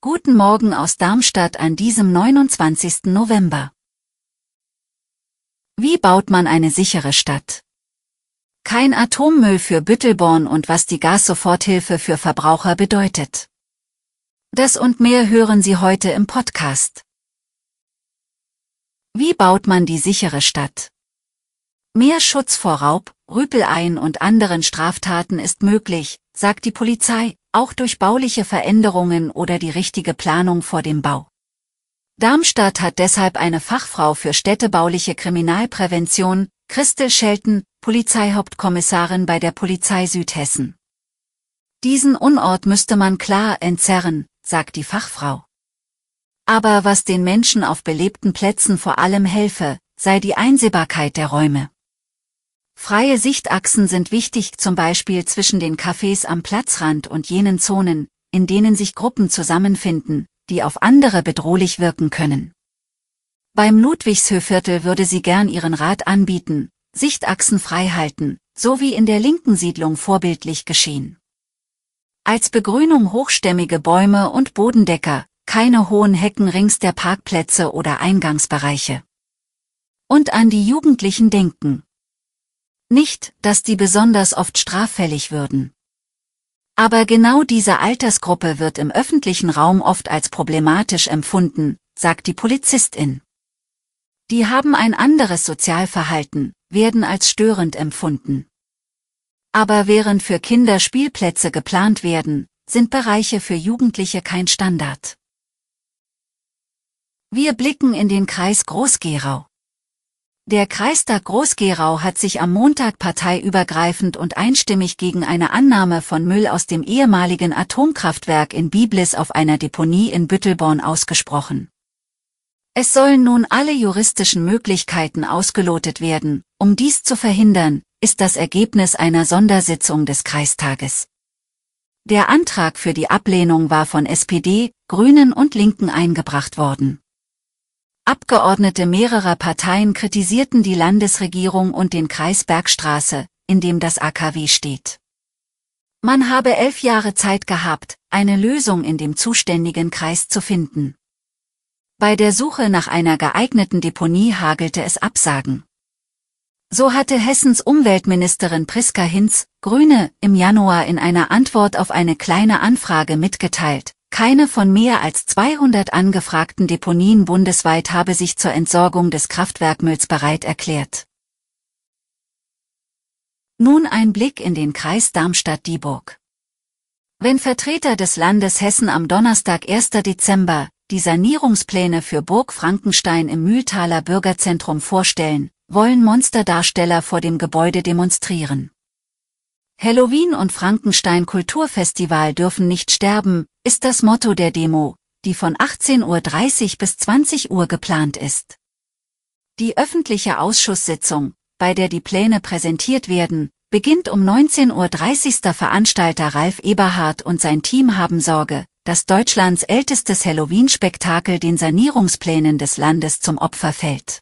Guten Morgen aus Darmstadt an diesem 29. November. Wie baut man eine sichere Stadt? Kein Atommüll für Büttelborn und was die Gassoforthilfe für Verbraucher bedeutet. Das und mehr hören Sie heute im Podcast. Wie baut man die sichere Stadt? Mehr Schutz vor Raub, Rüpeleien und anderen Straftaten ist möglich, sagt die Polizei, auch durch bauliche Veränderungen oder die richtige Planung vor dem Bau. Darmstadt hat deshalb eine Fachfrau für städtebauliche Kriminalprävention, Christel Schelten, Polizeihauptkommissarin bei der Polizei Südhessen. Diesen Unort müsste man klar entzerren, sagt die Fachfrau. Aber was den Menschen auf belebten Plätzen vor allem helfe, sei die Einsehbarkeit der Räume. Freie Sichtachsen sind wichtig zum Beispiel zwischen den Cafés am Platzrand und jenen Zonen, in denen sich Gruppen zusammenfinden, die auf andere bedrohlich wirken können. Beim Ludwigshöhviertel würde sie gern ihren Rat anbieten, Sichtachsen frei halten, so wie in der linken Siedlung vorbildlich geschehen. Als Begrünung hochstämmige Bäume und Bodendecker, keine hohen Hecken rings der Parkplätze oder Eingangsbereiche. Und an die Jugendlichen denken. Nicht, dass die besonders oft straffällig würden. Aber genau diese Altersgruppe wird im öffentlichen Raum oft als problematisch empfunden, sagt die Polizistin. Die haben ein anderes Sozialverhalten, werden als störend empfunden. Aber während für Kinder Spielplätze geplant werden, sind Bereiche für Jugendliche kein Standard. Wir blicken in den Kreis Groß-Gerau. Der Kreistag Groß-Gerau hat sich am Montag parteiübergreifend und einstimmig gegen eine Annahme von Müll aus dem ehemaligen Atomkraftwerk in Biblis auf einer Deponie in Büttelborn ausgesprochen. Es sollen nun alle juristischen Möglichkeiten ausgelotet werden, um dies zu verhindern, ist das Ergebnis einer Sondersitzung des Kreistages. Der Antrag für die Ablehnung war von SPD, Grünen und Linken eingebracht worden. Abgeordnete mehrerer Parteien kritisierten die Landesregierung und den Kreis Bergstraße, in dem das AKW steht. Man habe elf Jahre Zeit gehabt, eine Lösung in dem zuständigen Kreis zu finden. Bei der Suche nach einer geeigneten Deponie hagelte es Absagen. So hatte Hessens Umweltministerin Priska Hinz, Grüne, im Januar in einer Antwort auf eine kleine Anfrage mitgeteilt, keine von mehr als 200 angefragten Deponien bundesweit habe sich zur Entsorgung des Kraftwerkmülls bereit erklärt. Nun ein Blick in den Kreis Darmstadt-Dieburg. Wenn Vertreter des Landes Hessen am Donnerstag 1. Dezember die Sanierungspläne für Burg Frankenstein im Mühltaler Bürgerzentrum vorstellen, wollen Monsterdarsteller vor dem Gebäude demonstrieren. Halloween und Frankenstein Kulturfestival dürfen nicht sterben, ist das Motto der Demo, die von 18.30 Uhr bis 20 Uhr geplant ist. Die öffentliche Ausschusssitzung, bei der die Pläne präsentiert werden, beginnt um 19.30 Uhr. Veranstalter Ralf Eberhardt und sein Team haben Sorge, dass Deutschlands ältestes Halloween-Spektakel den Sanierungsplänen des Landes zum Opfer fällt.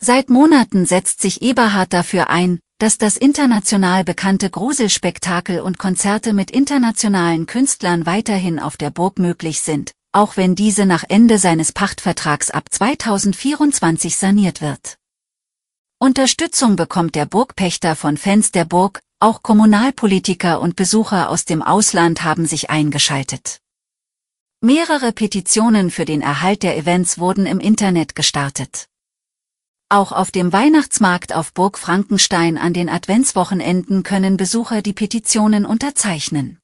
Seit Monaten setzt sich Eberhard dafür ein, dass das international bekannte Gruselspektakel und Konzerte mit internationalen Künstlern weiterhin auf der Burg möglich sind, auch wenn diese nach Ende seines Pachtvertrags ab 2024 saniert wird. Unterstützung bekommt der Burgpächter von Fans der Burg, auch Kommunalpolitiker und Besucher aus dem Ausland haben sich eingeschaltet. Mehrere Petitionen für den Erhalt der Events wurden im Internet gestartet. Auch auf dem Weihnachtsmarkt auf Burg Frankenstein an den Adventswochenenden können Besucher die Petitionen unterzeichnen.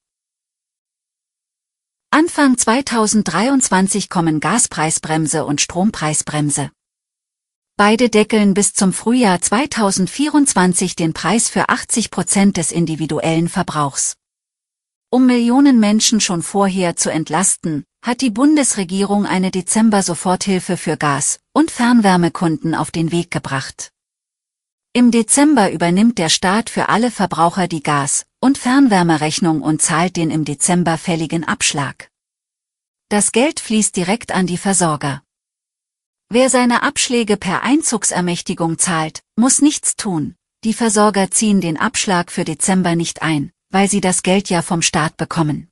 Anfang 2023 kommen Gaspreisbremse und Strompreisbremse. Beide deckeln bis zum Frühjahr 2024 den Preis für 80 Prozent des individuellen Verbrauchs. Um Millionen Menschen schon vorher zu entlasten, hat die Bundesregierung eine Dezember-Soforthilfe für Gas- und Fernwärmekunden auf den Weg gebracht. Im Dezember übernimmt der Staat für alle Verbraucher die Gas- und Fernwärmerechnung und zahlt den im Dezember fälligen Abschlag. Das Geld fließt direkt an die Versorger. Wer seine Abschläge per Einzugsermächtigung zahlt, muss nichts tun. Die Versorger ziehen den Abschlag für Dezember nicht ein, weil sie das Geld ja vom Staat bekommen.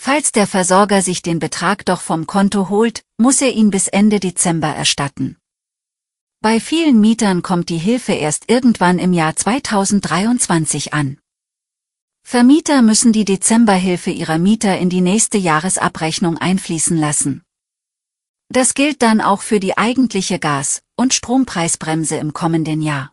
Falls der Versorger sich den Betrag doch vom Konto holt, muss er ihn bis Ende Dezember erstatten. Bei vielen Mietern kommt die Hilfe erst irgendwann im Jahr 2023 an. Vermieter müssen die Dezemberhilfe ihrer Mieter in die nächste Jahresabrechnung einfließen lassen. Das gilt dann auch für die eigentliche Gas- und Strompreisbremse im kommenden Jahr.